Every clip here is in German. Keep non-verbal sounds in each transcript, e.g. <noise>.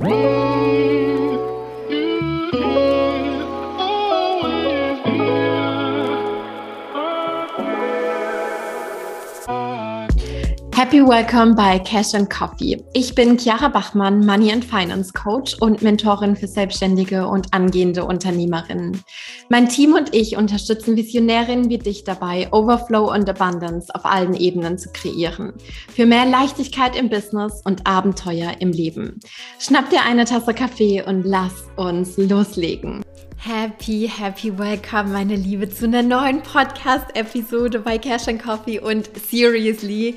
Whoa! Happy Welcome bei Cash and Coffee. Ich bin Chiara Bachmann, Money and Finance Coach und Mentorin für selbstständige und angehende Unternehmerinnen. Mein Team und ich unterstützen Visionärinnen wie dich dabei, Overflow und Abundance auf allen Ebenen zu kreieren. Für mehr Leichtigkeit im Business und Abenteuer im Leben. Schnapp dir eine Tasse Kaffee und lass uns loslegen. Happy, happy welcome, meine Liebe, zu einer neuen Podcast-Episode bei Cash and Coffee und seriously,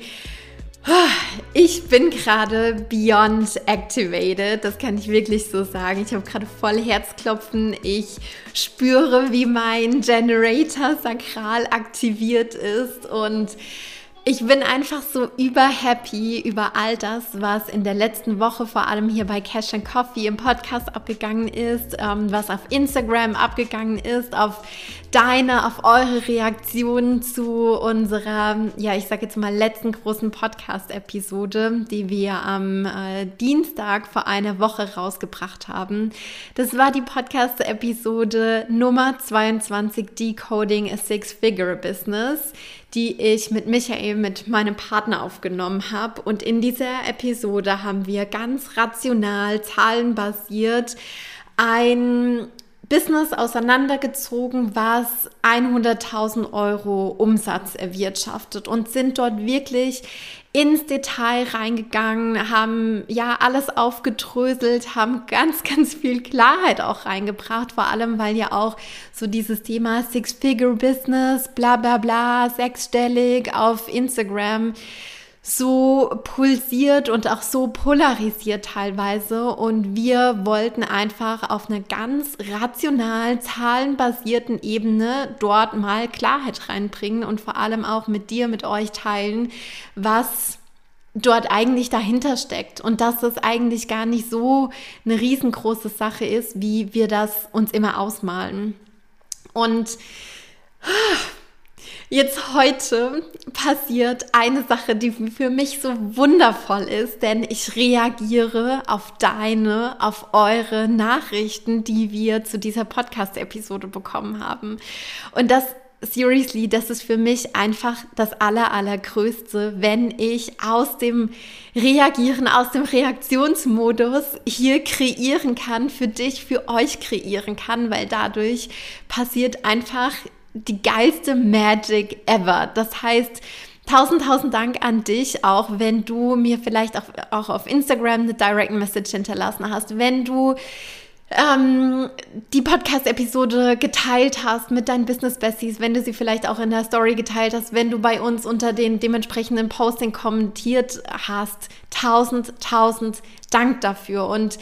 ich bin gerade beyond activated, das kann ich wirklich so sagen. Ich habe gerade voll Herzklopfen. Ich spüre, wie mein Generator sakral aktiviert ist und ich bin einfach so überhappy über all das, was in der letzten Woche vor allem hier bei Cash and Coffee im Podcast abgegangen ist, ähm, was auf Instagram abgegangen ist, auf deine, auf eure Reaktionen zu unserer, ja, ich sage jetzt mal letzten großen Podcast-Episode, die wir am äh, Dienstag vor einer Woche rausgebracht haben. Das war die Podcast-Episode Nummer 22, Decoding a Six-Figure Business die ich mit Michael, mit meinem Partner aufgenommen habe. Und in dieser Episode haben wir ganz rational, zahlenbasiert ein Business auseinandergezogen, was 100.000 Euro Umsatz erwirtschaftet und sind dort wirklich ins Detail reingegangen, haben ja alles aufgedröselt, haben ganz, ganz viel Klarheit auch reingebracht, vor allem weil ja auch so dieses Thema Six-Figure-Business, bla bla bla, sechsstellig auf Instagram so pulsiert und auch so polarisiert teilweise. Und wir wollten einfach auf einer ganz rational, zahlenbasierten Ebene dort mal Klarheit reinbringen und vor allem auch mit dir, mit euch teilen, was dort eigentlich dahinter steckt und dass das eigentlich gar nicht so eine riesengroße Sache ist, wie wir das uns immer ausmalen. Und Jetzt heute passiert eine Sache, die für mich so wundervoll ist, denn ich reagiere auf deine, auf eure Nachrichten, die wir zu dieser Podcast-Episode bekommen haben. Und das seriously, das ist für mich einfach das aller, allergrößte, wenn ich aus dem Reagieren, aus dem Reaktionsmodus hier kreieren kann, für dich, für euch kreieren kann, weil dadurch passiert einfach die geilste Magic ever. Das heißt, Tausend, tausend Dank an dich, auch wenn du mir vielleicht auch, auch auf Instagram eine Direct Message hinterlassen hast, wenn du ähm, die Podcast-Episode geteilt hast mit deinen Business Besties, wenn du sie vielleicht auch in der Story geteilt hast, wenn du bei uns unter den dementsprechenden Posting kommentiert hast. Tausend, tausend Dank dafür. Und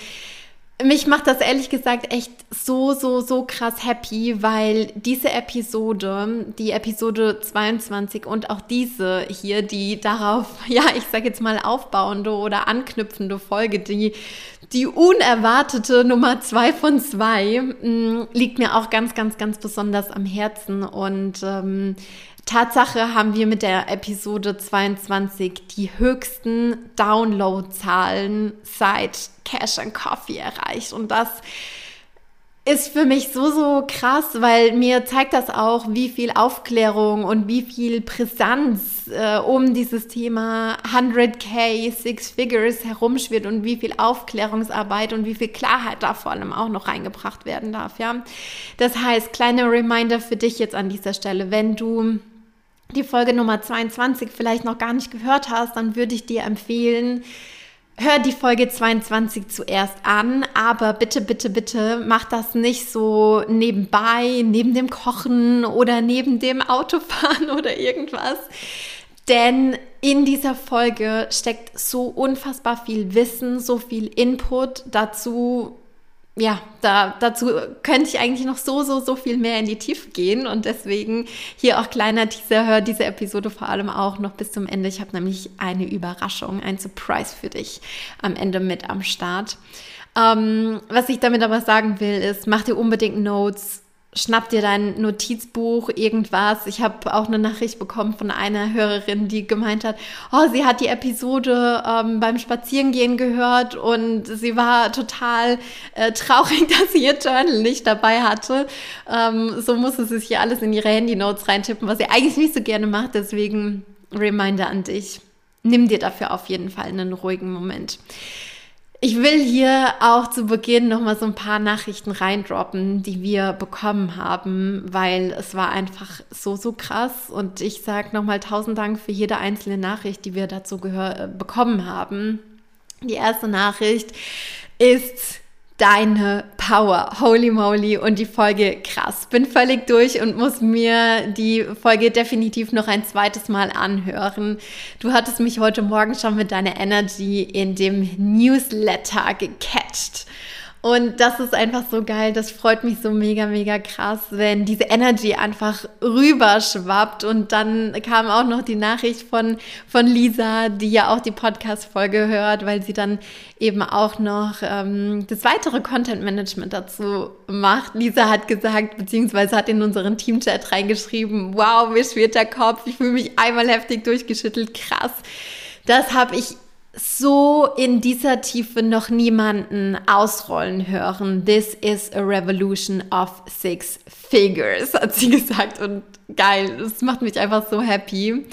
mich macht das ehrlich gesagt echt so, so, so krass happy, weil diese Episode, die Episode 22 und auch diese hier, die darauf, <laughs> ja, ich sag jetzt mal aufbauende oder anknüpfende Folge, die, die unerwartete Nummer zwei von zwei, mm, liegt mir auch ganz, ganz, ganz besonders am Herzen. Und ähm, Tatsache haben wir mit der Episode 22 die höchsten Downloadzahlen seit Cash and Coffee erreicht. Und das ist für mich so, so krass, weil mir zeigt das auch, wie viel Aufklärung und wie viel Brisanz äh, um dieses Thema 100k, Six Figures herumschwirrt und wie viel Aufklärungsarbeit und wie viel Klarheit da vor allem auch noch reingebracht werden darf, ja. Das heißt, kleiner Reminder für dich jetzt an dieser Stelle, wenn du die Folge Nummer 22 vielleicht noch gar nicht gehört hast, dann würde ich dir empfehlen, hör die Folge 22 zuerst an, aber bitte, bitte, bitte mach das nicht so nebenbei, neben dem Kochen oder neben dem Autofahren <laughs> oder irgendwas. Denn in dieser Folge steckt so unfassbar viel Wissen, so viel Input dazu, ja, da, dazu könnte ich eigentlich noch so, so, so viel mehr in die Tiefe gehen. Und deswegen hier auch kleiner Teaser, hör diese Episode vor allem auch noch bis zum Ende. Ich habe nämlich eine Überraschung, ein Surprise für dich am Ende mit am Start. Ähm, was ich damit aber sagen will, ist, mach dir unbedingt Notes schnapp dir dein Notizbuch, irgendwas. Ich habe auch eine Nachricht bekommen von einer Hörerin, die gemeint hat, oh, sie hat die Episode ähm, beim Spazierengehen gehört und sie war total äh, traurig, <laughs> dass sie ihr Journal nicht dabei hatte. Ähm, so musste sie sich hier alles in ihre Handy-Notes reintippen, was sie eigentlich nicht so gerne macht. Deswegen Reminder an dich. Nimm dir dafür auf jeden Fall einen ruhigen Moment. Ich will hier auch zu Beginn nochmal so ein paar Nachrichten reindroppen, die wir bekommen haben, weil es war einfach so, so krass. Und ich sage nochmal tausend Dank für jede einzelne Nachricht, die wir dazu äh, bekommen haben. Die erste Nachricht ist, deine Power. Holy moly. Und die Folge krass. Bin völlig durch und muss mir die Folge definitiv noch ein zweites Mal anhören. Du hattest mich heute Morgen schon mit deiner Energy in dem Newsletter gecatcht. Und das ist einfach so geil. Das freut mich so mega, mega krass, wenn diese Energy einfach rüberschwappt. Und dann kam auch noch die Nachricht von, von Lisa, die ja auch die Podcast-Folge hört, weil sie dann eben auch noch ähm, das weitere Content-Management dazu macht. Lisa hat gesagt, beziehungsweise hat in unseren Team-Chat reingeschrieben, wow, mir schwirrt der Kopf. Ich fühle mich einmal heftig durchgeschüttelt. Krass. Das habe ich so in dieser Tiefe noch niemanden ausrollen hören. This is a revolution of six figures, hat sie <laughs> gesagt. Und geil, das macht mich einfach so happy.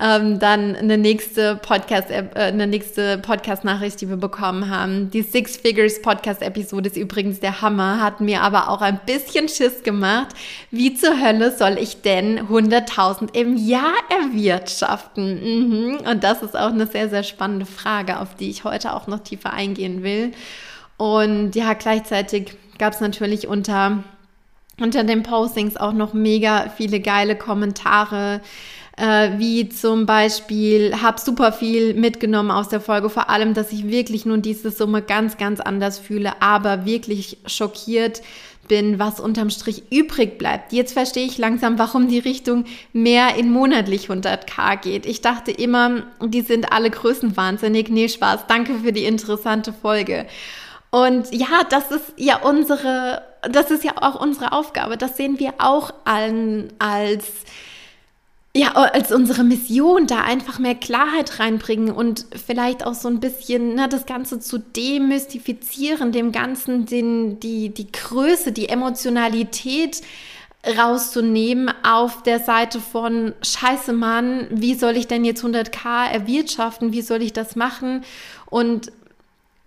Ähm, dann eine nächste Podcast, äh, eine nächste Podcast-Nachricht, die wir bekommen haben. Die Six Figures Podcast-Episode ist übrigens der Hammer, hat mir aber auch ein bisschen Schiss gemacht. Wie zur Hölle soll ich denn 100.000 im Jahr erwirtschaften? Mhm. Und das ist auch eine sehr, sehr spannende Frage, auf die ich heute auch noch tiefer eingehen will. Und ja, gleichzeitig gab es natürlich unter unter den Postings auch noch mega viele geile Kommentare äh, wie zum Beispiel, habe super viel mitgenommen aus der Folge, vor allem, dass ich wirklich nun diese Summe ganz, ganz anders fühle, aber wirklich schockiert bin, was unterm Strich übrig bleibt. Jetzt verstehe ich langsam, warum die Richtung mehr in monatlich 100k geht. Ich dachte immer, die sind alle größenwahnsinnig. Nee, Spaß. Danke für die interessante Folge. Und ja, das ist ja unsere, das ist ja auch unsere Aufgabe. Das sehen wir auch allen als ja, als unsere Mission da einfach mehr Klarheit reinbringen und vielleicht auch so ein bisschen ne, das Ganze zu demystifizieren, dem Ganzen den, die, die Größe, die Emotionalität rauszunehmen auf der Seite von Scheiße Mann, wie soll ich denn jetzt 100k erwirtschaften, wie soll ich das machen? Und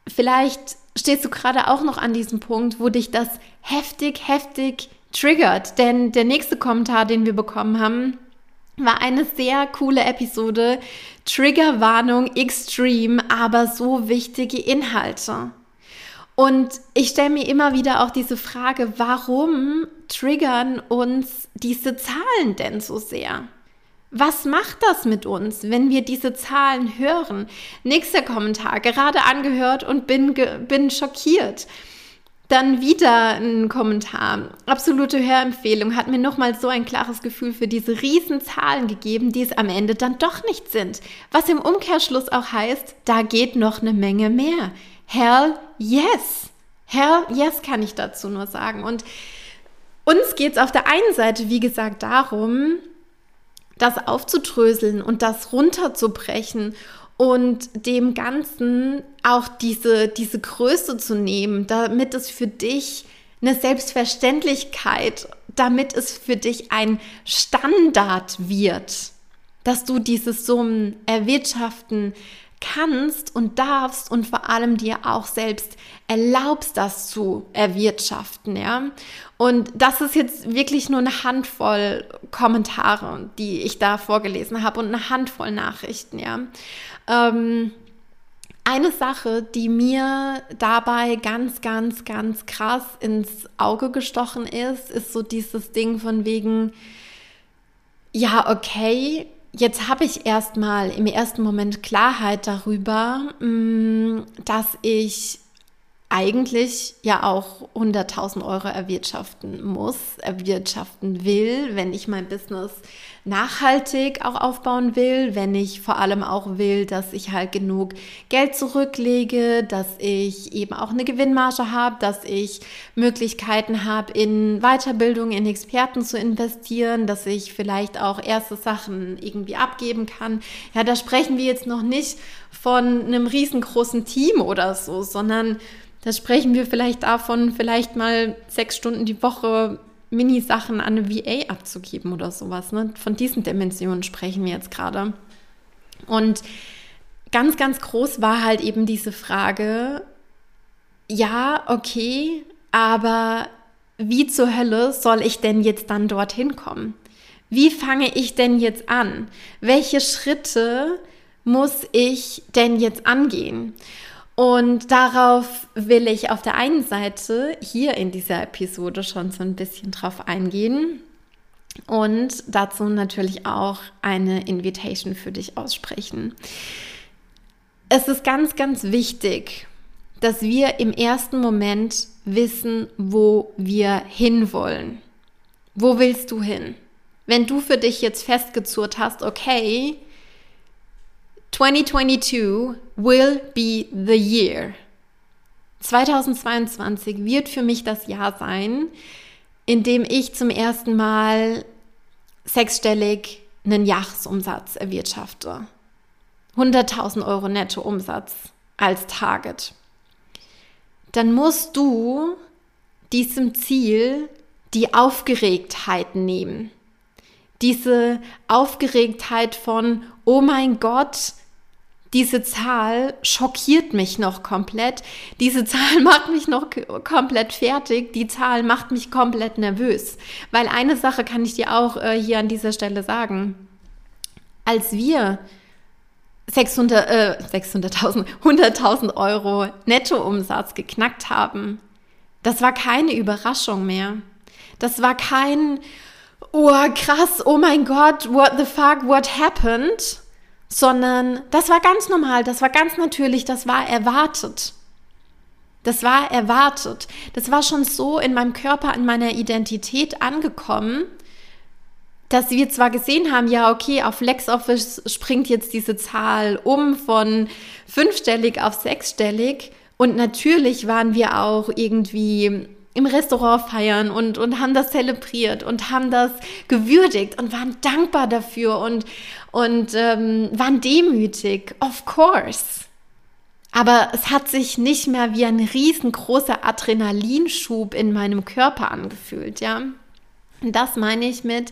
vielleicht stehst du gerade auch noch an diesem Punkt, wo dich das heftig, heftig triggert, denn der nächste Kommentar, den wir bekommen haben, war eine sehr coole Episode. Triggerwarnung extrem, aber so wichtige Inhalte. Und ich stelle mir immer wieder auch diese Frage, warum triggern uns diese Zahlen denn so sehr? Was macht das mit uns, wenn wir diese Zahlen hören? Nächster Kommentar, gerade angehört und bin, bin schockiert. Dann wieder ein Kommentar. Absolute Hörempfehlung hat mir nochmal so ein klares Gefühl für diese Riesenzahlen gegeben, die es am Ende dann doch nicht sind. Was im Umkehrschluss auch heißt, da geht noch eine Menge mehr. Hell yes. Hell yes kann ich dazu nur sagen. Und uns geht es auf der einen Seite, wie gesagt, darum, das aufzudröseln und das runterzubrechen und dem Ganzen auch diese, diese Größe zu nehmen, damit es für dich eine Selbstverständlichkeit, damit es für dich ein Standard wird, dass du diese Summen erwirtschaften kannst und darfst und vor allem dir auch selbst erlaubst, das zu erwirtschaften, ja. Und das ist jetzt wirklich nur eine Handvoll Kommentare, die ich da vorgelesen habe und eine Handvoll Nachrichten, ja. Ähm, eine Sache, die mir dabei ganz, ganz, ganz krass ins Auge gestochen ist, ist so dieses Ding von wegen, ja, okay, jetzt habe ich erstmal im ersten Moment Klarheit darüber, mm, dass ich eigentlich ja auch 100.000 Euro erwirtschaften muss, erwirtschaften will, wenn ich mein Business nachhaltig auch aufbauen will, wenn ich vor allem auch will, dass ich halt genug Geld zurücklege, dass ich eben auch eine Gewinnmarge habe, dass ich Möglichkeiten habe, in Weiterbildung, in Experten zu investieren, dass ich vielleicht auch erste Sachen irgendwie abgeben kann. Ja, da sprechen wir jetzt noch nicht von einem riesengroßen Team oder so, sondern da sprechen wir vielleicht davon, vielleicht mal sechs Stunden die Woche Mini-Sachen an eine VA abzugeben oder sowas. Ne? Von diesen Dimensionen sprechen wir jetzt gerade. Und ganz, ganz groß war halt eben diese Frage, ja, okay, aber wie zur Hölle soll ich denn jetzt dann dorthin kommen? Wie fange ich denn jetzt an? Welche Schritte muss ich denn jetzt angehen? Und darauf will ich auf der einen Seite hier in dieser Episode schon so ein bisschen drauf eingehen und dazu natürlich auch eine Invitation für dich aussprechen. Es ist ganz, ganz wichtig, dass wir im ersten Moment wissen, wo wir hinwollen. Wo willst du hin? Wenn du für dich jetzt festgezurrt hast, okay, 2022 will be the year. 2022 wird für mich das Jahr sein, in dem ich zum ersten Mal sechsstellig einen Jahresumsatz erwirtschafte. 100.000 Euro Nettoumsatz als Target. Dann musst du diesem Ziel die Aufgeregtheit nehmen. Diese Aufgeregtheit von, oh mein Gott, diese Zahl schockiert mich noch komplett. Diese Zahl <laughs> macht mich noch komplett fertig. Die Zahl macht mich komplett nervös. Weil eine Sache kann ich dir auch äh, hier an dieser Stelle sagen. Als wir 600, äh, 600.000, 100.000 <laughs> Euro Nettoumsatz geknackt haben, das war keine Überraschung mehr. Das war kein, oh krass, oh mein Gott, what the fuck, what happened? Sondern das war ganz normal, das war ganz natürlich, das war erwartet. Das war erwartet. Das war schon so in meinem Körper, in meiner Identität angekommen, dass wir zwar gesehen haben, ja, okay, auf LexOffice springt jetzt diese Zahl um von fünfstellig auf sechsstellig. Und natürlich waren wir auch irgendwie im Restaurant feiern und, und haben das zelebriert und haben das gewürdigt und waren dankbar dafür und, und ähm, waren demütig, of course. Aber es hat sich nicht mehr wie ein riesengroßer Adrenalinschub in meinem Körper angefühlt, ja. Und das meine ich mit,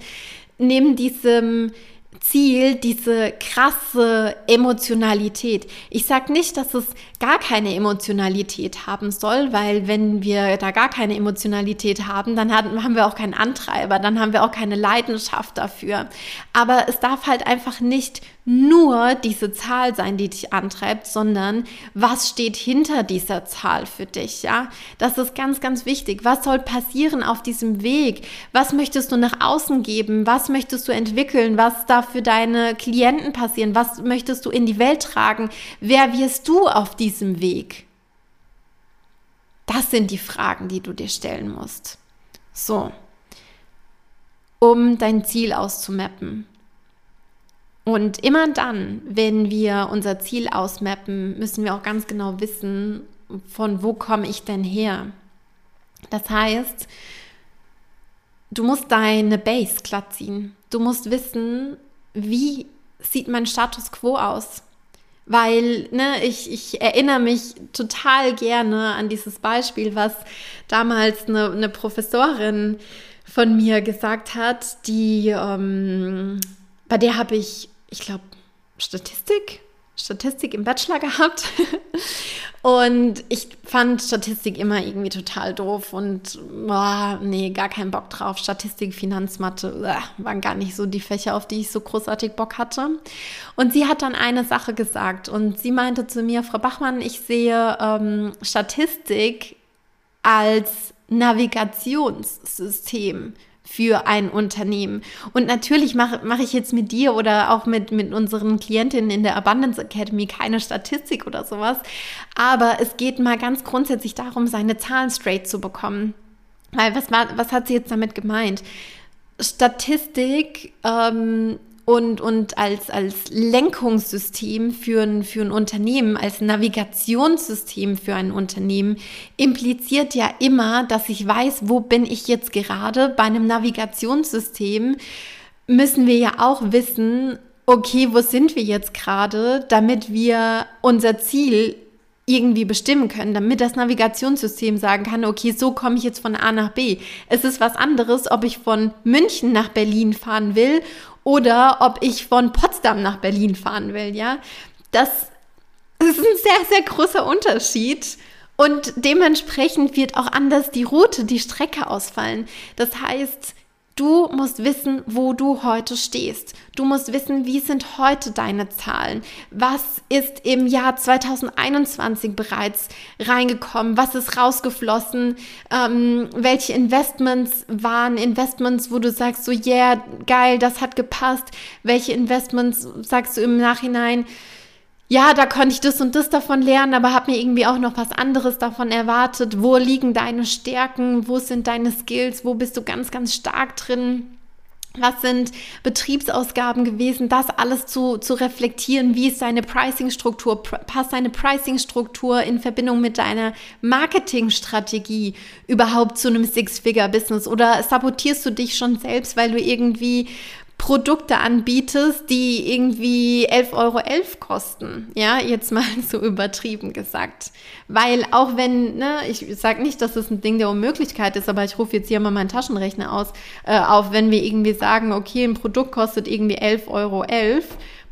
neben diesem Ziel diese krasse Emotionalität. Ich sage nicht, dass es gar keine Emotionalität haben soll, weil wenn wir da gar keine Emotionalität haben, dann haben wir auch keinen Antreiber, dann haben wir auch keine Leidenschaft dafür. Aber es darf halt einfach nicht nur diese Zahl sein, die dich antreibt, sondern was steht hinter dieser Zahl für dich, ja? Das ist ganz, ganz wichtig. Was soll passieren auf diesem Weg? Was möchtest du nach außen geben? Was möchtest du entwickeln? Was darf für deine Klienten passieren? Was möchtest du in die Welt tragen? Wer wirst du auf diesem Weg? Das sind die Fragen, die du dir stellen musst. So, um dein Ziel auszumappen. Und immer dann, wenn wir unser Ziel ausmappen, müssen wir auch ganz genau wissen, von wo komme ich denn her. Das heißt, du musst deine Base glatt ziehen. Du musst wissen, wie sieht mein Status quo aus. Weil ne, ich, ich erinnere mich total gerne an dieses Beispiel, was damals eine, eine Professorin von mir gesagt hat, die ähm, bei der habe ich ich glaube, Statistik, Statistik im Bachelor gehabt. <laughs> und ich fand Statistik immer irgendwie total doof und boah, nee, gar keinen Bock drauf. Statistik, Finanzmathe uh, waren gar nicht so die Fächer, auf die ich so großartig Bock hatte. Und sie hat dann eine Sache gesagt und sie meinte zu mir, Frau Bachmann, ich sehe ähm, Statistik als Navigationssystem für ein Unternehmen. Und natürlich mache mach ich jetzt mit dir oder auch mit, mit unseren Klientinnen in der Abundance Academy keine Statistik oder sowas. Aber es geht mal ganz grundsätzlich darum, seine Zahlen straight zu bekommen. Weil was, was hat sie jetzt damit gemeint? Statistik ähm, und, und als, als Lenkungssystem für ein, für ein Unternehmen, als Navigationssystem für ein Unternehmen, impliziert ja immer, dass ich weiß, wo bin ich jetzt gerade. Bei einem Navigationssystem müssen wir ja auch wissen, okay, wo sind wir jetzt gerade, damit wir unser Ziel irgendwie bestimmen können, damit das Navigationssystem sagen kann, okay, so komme ich jetzt von A nach B. Es ist was anderes, ob ich von München nach Berlin fahren will oder ob ich von Potsdam nach Berlin fahren will, ja. Das ist ein sehr, sehr großer Unterschied. Und dementsprechend wird auch anders die Route, die Strecke ausfallen. Das heißt, Du musst wissen, wo du heute stehst. Du musst wissen, wie sind heute deine Zahlen? Was ist im Jahr 2021 bereits reingekommen? Was ist rausgeflossen? Ähm, welche Investments waren Investments, wo du sagst, so, yeah, geil, das hat gepasst? Welche Investments sagst du im Nachhinein, ja, da konnte ich das und das davon lernen, aber habe mir irgendwie auch noch was anderes davon erwartet. Wo liegen deine Stärken? Wo sind deine Skills? Wo bist du ganz, ganz stark drin? Was sind Betriebsausgaben gewesen? Das alles zu, zu reflektieren. Wie ist deine Pricing-Struktur? Passt deine Pricing-Struktur in Verbindung mit deiner Marketingstrategie überhaupt zu einem Six-Figure-Business? Oder sabotierst du dich schon selbst, weil du irgendwie Produkte anbietest, die irgendwie 11,11 Euro .11 kosten. Ja, jetzt mal <laughs> so übertrieben gesagt. Weil auch wenn, ne, ich sage nicht, dass es ein Ding der Unmöglichkeit ist, aber ich rufe jetzt hier mal meinen Taschenrechner aus, äh, auf, wenn wir irgendwie sagen, okay, ein Produkt kostet irgendwie 11,11 Euro .11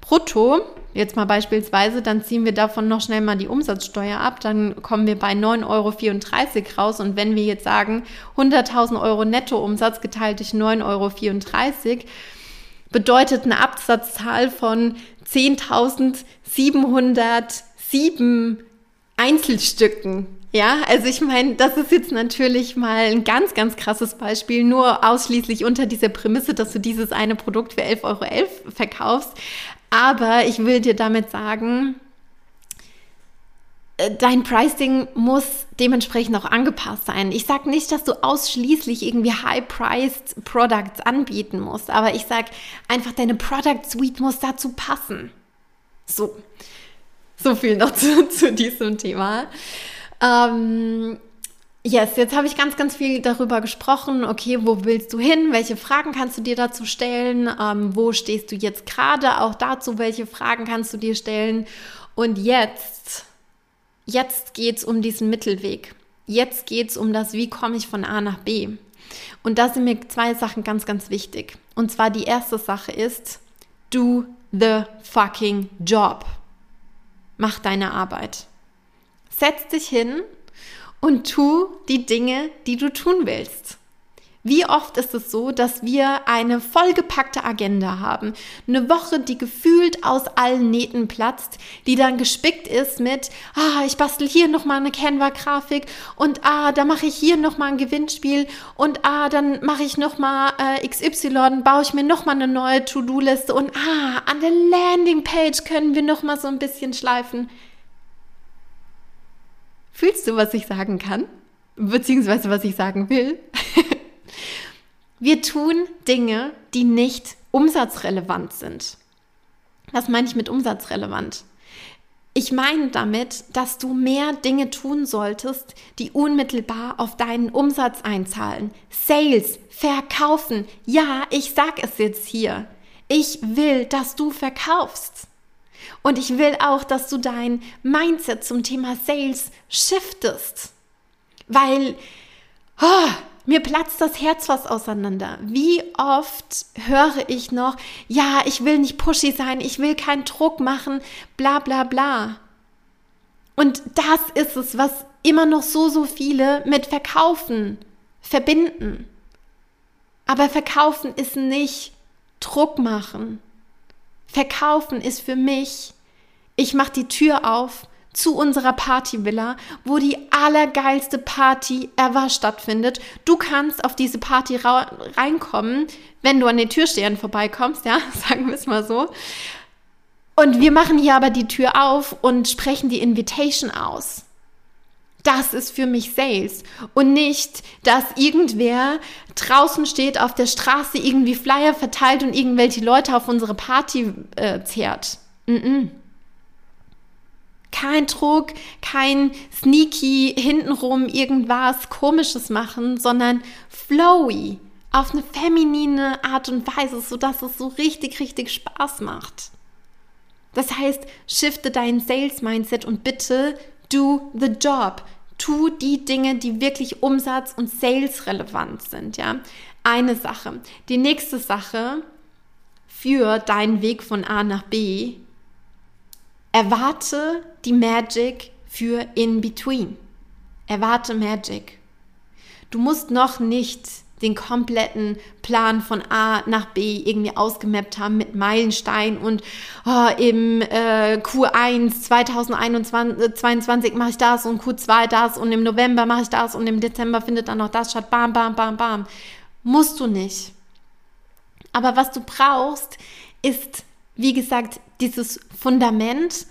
brutto, jetzt mal beispielsweise, dann ziehen wir davon noch schnell mal die Umsatzsteuer ab, dann kommen wir bei 9,34 Euro raus. Und wenn wir jetzt sagen, 100.000 Euro Nettoumsatz geteilt durch 9,34 Euro, bedeutet eine Absatzzahl von 10.707 Einzelstücken. Ja, also ich meine, das ist jetzt natürlich mal ein ganz, ganz krasses Beispiel, nur ausschließlich unter dieser Prämisse, dass du dieses eine Produkt für 11,11 Euro verkaufst. Aber ich will dir damit sagen, dein Pricing muss dementsprechend auch angepasst sein. Ich sage nicht, dass du ausschließlich irgendwie high-priced Products anbieten musst, aber ich sage einfach, deine Product Suite muss dazu passen. So, so viel noch <laughs> zu, zu diesem Thema. Ähm, Yes, jetzt habe ich ganz, ganz viel darüber gesprochen. Okay, wo willst du hin? Welche Fragen kannst du dir dazu stellen? Ähm, wo stehst du jetzt gerade? Auch dazu, welche Fragen kannst du dir stellen? Und jetzt Jetzt geht es um diesen Mittelweg. Jetzt geht es um das, wie komme ich von A nach B. Und da sind mir zwei Sachen ganz, ganz wichtig. Und zwar die erste Sache ist, do the fucking job. Mach deine Arbeit. Setz dich hin und tu die Dinge, die du tun willst. Wie oft ist es so, dass wir eine vollgepackte Agenda haben? Eine Woche, die gefühlt aus allen Nähten platzt, die dann gespickt ist mit, ah, ich bastel hier nochmal eine Canva-Grafik und ah, da mache ich hier nochmal ein Gewinnspiel und ah, dann mache ich nochmal äh, XY, baue ich mir nochmal eine neue To-Do-Liste und ah, an der Landingpage können wir nochmal so ein bisschen schleifen. Fühlst du, was ich sagen kann? Beziehungsweise was ich sagen will? <laughs> Wir tun Dinge, die nicht umsatzrelevant sind. Was meine ich mit umsatzrelevant? Ich meine damit, dass du mehr Dinge tun solltest, die unmittelbar auf deinen Umsatz einzahlen. Sales, verkaufen. Ja, ich sag es jetzt hier. Ich will, dass du verkaufst. Und ich will auch, dass du dein Mindset zum Thema Sales shiftest. Weil, oh, mir platzt das Herz fast auseinander. Wie oft höre ich noch, ja, ich will nicht pushy sein, ich will keinen Druck machen, bla bla bla. Und das ist es, was immer noch so, so viele mit Verkaufen verbinden. Aber Verkaufen ist nicht Druck machen. Verkaufen ist für mich, ich mache die Tür auf zu unserer Partyvilla, wo die allergeilste Party ever stattfindet. Du kannst auf diese Party reinkommen, wenn du an den Türstehern vorbeikommst, ja, <laughs> sagen wir es mal so. Und wir machen hier aber die Tür auf und sprechen die Invitation aus. Das ist für mich Sales. Und nicht, dass irgendwer draußen steht auf der Straße, irgendwie Flyer verteilt und irgendwelche Leute auf unsere Party äh, zehrt. Mm -mm. Kein Druck, kein sneaky hintenrum irgendwas komisches machen, sondern flowy auf eine feminine Art und Weise, sodass es so richtig, richtig Spaß macht. Das heißt, shifte dein Sales-Mindset und bitte do the job. Tu die Dinge, die wirklich umsatz- und sales-relevant sind, ja. Eine Sache. Die nächste Sache für deinen Weg von A nach B. Erwarte die Magic für in between. Erwarte Magic. Du musst noch nicht den kompletten Plan von A nach B irgendwie ausgemappt haben mit Meilenstein und oh, im äh, Q1 2022 mache ich das und Q2 das und im November mache ich das und im Dezember findet dann noch das statt. Bam, bam, bam, bam. Musst du nicht. Aber was du brauchst, ist, wie gesagt, dieses Fundament,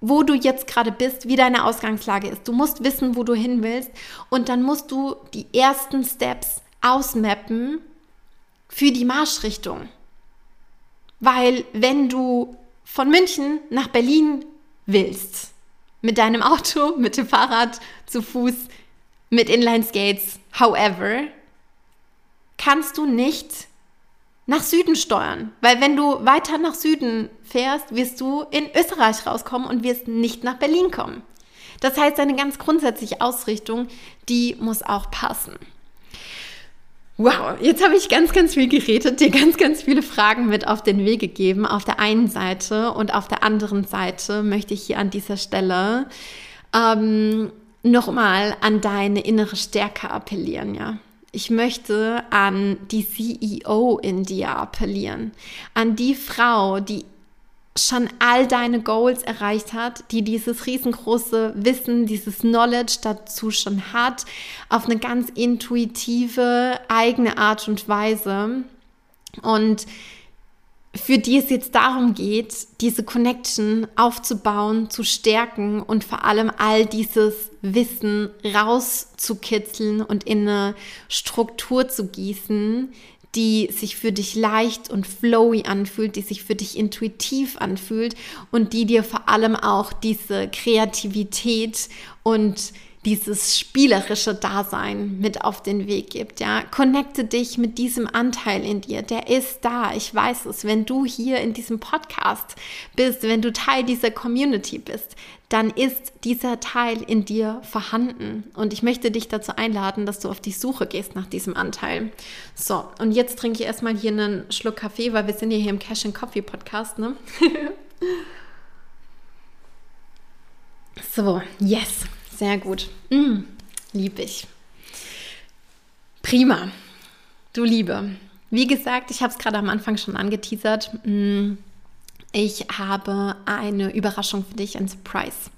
wo du jetzt gerade bist, wie deine Ausgangslage ist. Du musst wissen, wo du hin willst und dann musst du die ersten Steps ausmappen für die Marschrichtung. Weil wenn du von München nach Berlin willst, mit deinem Auto, <laughs> mit dem Fahrrad, zu Fuß, mit Inline-Skates, however, kannst du nicht nach Süden steuern. Weil wenn du weiter nach Süden fährst, wirst du in Österreich rauskommen und wirst nicht nach Berlin kommen. Das heißt, deine ganz grundsätzliche Ausrichtung, die muss auch passen. Wow, jetzt habe ich ganz, ganz viel geredet, dir ganz, ganz viele Fragen mit auf den Weg gegeben. Auf der einen Seite und auf der anderen Seite möchte ich hier an dieser Stelle ähm, nochmal an deine innere Stärke appellieren, ja. Ich möchte an die CEO in dir appellieren, an die Frau, die schon all deine Goals erreicht hat, die dieses riesengroße Wissen, dieses Knowledge dazu schon hat, auf eine ganz intuitive, eigene Art und Weise. Und für die es jetzt darum geht, diese Connection aufzubauen, zu stärken und vor allem all dieses Wissen rauszukitzeln und in eine Struktur zu gießen, die sich für dich leicht und flowy anfühlt, die sich für dich intuitiv anfühlt und die dir vor allem auch diese Kreativität und dieses spielerische Dasein mit auf den Weg gibt. Ja, connecte dich mit diesem Anteil in dir. Der ist da. Ich weiß es. Wenn du hier in diesem Podcast bist, wenn du Teil dieser Community bist, dann ist dieser Teil in dir vorhanden. Und ich möchte dich dazu einladen, dass du auf die Suche gehst nach diesem Anteil. So, und jetzt trinke ich erstmal hier einen Schluck Kaffee, weil wir sind ja hier im Cash and Coffee Podcast, ne? <laughs> so, yes. Sehr gut. Mm, lieb ich. Prima. Du Liebe. Wie gesagt, ich habe es gerade am Anfang schon angeteasert. Mm, ich habe eine Überraschung für dich, ein Surprise.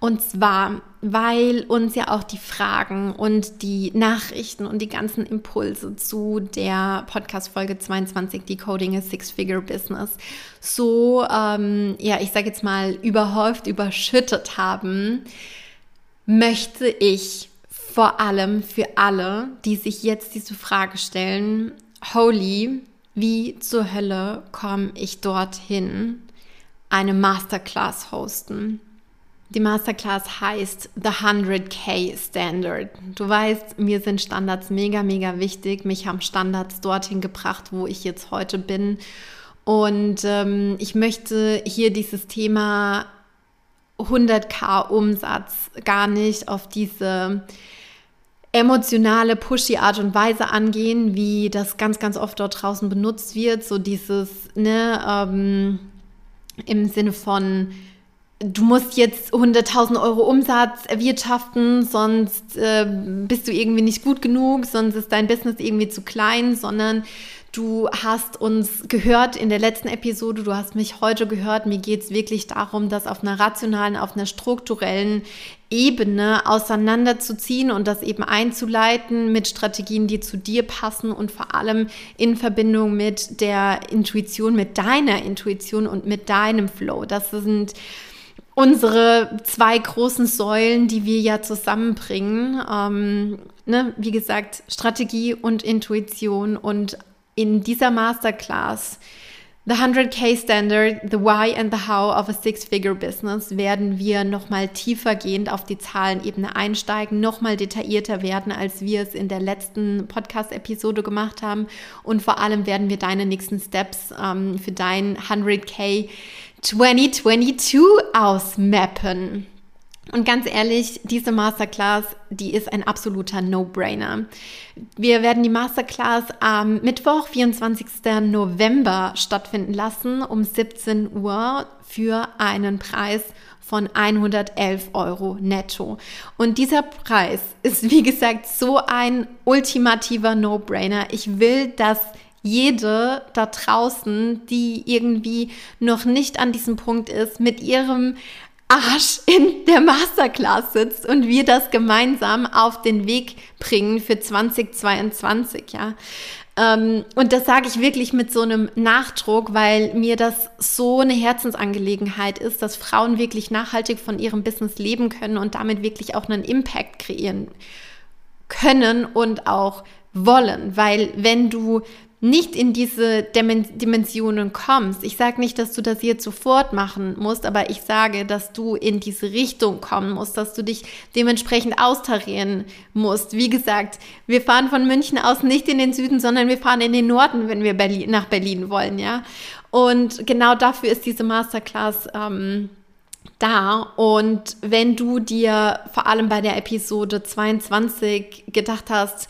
Und zwar, weil uns ja auch die Fragen und die Nachrichten und die ganzen Impulse zu der Podcast-Folge 22, Decoding a Six-Figure-Business, so, ähm, ja, ich sage jetzt mal, überhäuft, überschüttet haben, möchte ich vor allem für alle, die sich jetzt diese Frage stellen, Holy, wie zur Hölle komme ich dorthin, eine Masterclass hosten? Die Masterclass heißt The 100k Standard. Du weißt, mir sind Standards mega, mega wichtig. Mich haben Standards dorthin gebracht, wo ich jetzt heute bin. Und ähm, ich möchte hier dieses Thema 100k Umsatz gar nicht auf diese emotionale, pushy Art und Weise angehen, wie das ganz, ganz oft dort draußen benutzt wird. So dieses, ne, ähm, im Sinne von, du musst jetzt 100.000 Euro Umsatz erwirtschaften, sonst äh, bist du irgendwie nicht gut genug, sonst ist dein Business irgendwie zu klein, sondern Du hast uns gehört in der letzten Episode, du hast mich heute gehört. Mir geht es wirklich darum, das auf einer rationalen, auf einer strukturellen Ebene auseinanderzuziehen und das eben einzuleiten mit Strategien, die zu dir passen und vor allem in Verbindung mit der Intuition, mit deiner Intuition und mit deinem Flow. Das sind unsere zwei großen Säulen, die wir ja zusammenbringen. Ähm, ne, wie gesagt, Strategie und Intuition. Und in dieser Masterclass The 100k Standard, The Why and the How of a Six-Figure Business werden wir nochmal tiefergehend auf die Zahlenebene einsteigen, nochmal detaillierter werden, als wir es in der letzten Podcast-Episode gemacht haben. Und vor allem werden wir deine nächsten Steps ähm, für dein 100k 2022 ausmappen. Und ganz ehrlich, diese Masterclass, die ist ein absoluter No-Brainer. Wir werden die Masterclass am Mittwoch, 24. November stattfinden lassen um 17 Uhr für einen Preis von 111 Euro netto. Und dieser Preis ist, wie gesagt, so ein ultimativer No-Brainer. Ich will, dass jede da draußen, die irgendwie noch nicht an diesem Punkt ist, mit ihrem Arsch in der Masterclass sitzt und wir das gemeinsam auf den Weg bringen für 2022, ja. Ähm, und das sage ich wirklich mit so einem Nachdruck, weil mir das so eine Herzensangelegenheit ist, dass Frauen wirklich nachhaltig von ihrem Business leben können und damit wirklich auch einen Impact kreieren können und auch wollen, weil wenn du nicht in diese Dimensionen kommst, ich sage nicht, dass du das jetzt sofort machen musst, aber ich sage, dass du in diese Richtung kommen musst, dass du dich dementsprechend austarieren musst. Wie gesagt, wir fahren von München aus nicht in den Süden, sondern wir fahren in den Norden, wenn wir Berlin, nach Berlin wollen, ja. Und genau dafür ist diese Masterclass ähm, da. Und wenn du dir vor allem bei der Episode 22 gedacht hast,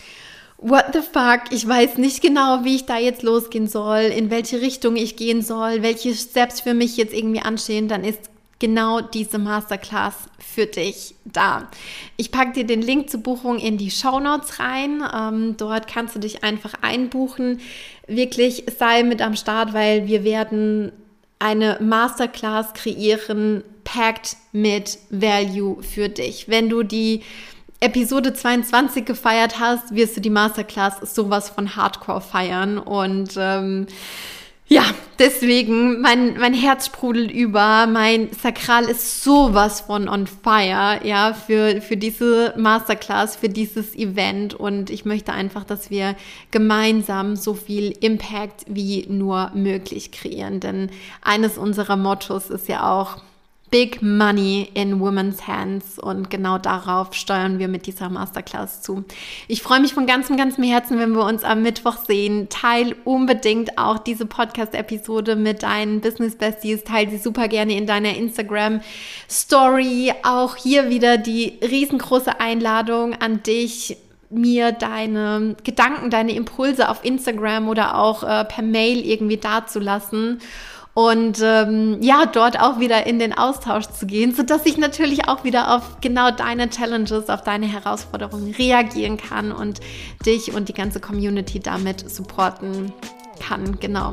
what the fuck, ich weiß nicht genau, wie ich da jetzt losgehen soll, in welche Richtung ich gehen soll, welche Steps für mich jetzt irgendwie anstehen, dann ist genau diese Masterclass für dich da. Ich packe dir den Link zur Buchung in die Show Notes rein. Ähm, dort kannst du dich einfach einbuchen. Wirklich sei mit am Start, weil wir werden eine Masterclass kreieren, packed mit Value für dich. Wenn du die Episode 22 gefeiert hast, wirst du die Masterclass sowas von Hardcore feiern. Und ähm, ja, deswegen, mein, mein Herz sprudelt über, mein Sakral ist sowas von on fire, ja, für, für diese Masterclass, für dieses Event. Und ich möchte einfach, dass wir gemeinsam so viel Impact wie nur möglich kreieren. Denn eines unserer Mottos ist ja auch, Big Money in Women's Hands und genau darauf steuern wir mit dieser Masterclass zu. Ich freue mich von ganzem, ganzem Herzen, wenn wir uns am Mittwoch sehen. Teil unbedingt auch diese Podcast-Episode mit deinen Business Besties. Teil sie super gerne in deiner Instagram Story. Auch hier wieder die riesengroße Einladung an dich mir deine Gedanken, deine Impulse auf Instagram oder auch äh, per Mail irgendwie dazulassen und ähm, ja, dort auch wieder in den Austausch zu gehen, sodass ich natürlich auch wieder auf genau deine Challenges, auf deine Herausforderungen reagieren kann und dich und die ganze Community damit supporten kann. Genau.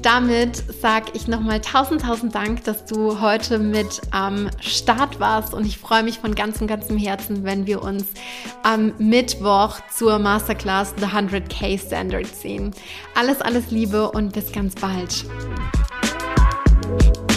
Damit sage ich nochmal tausend, tausend Dank, dass du heute mit am Start warst und ich freue mich von ganzem, ganzem Herzen, wenn wir uns am Mittwoch zur Masterclass The 100k Standard sehen. Alles, alles Liebe und bis ganz bald. Thank you.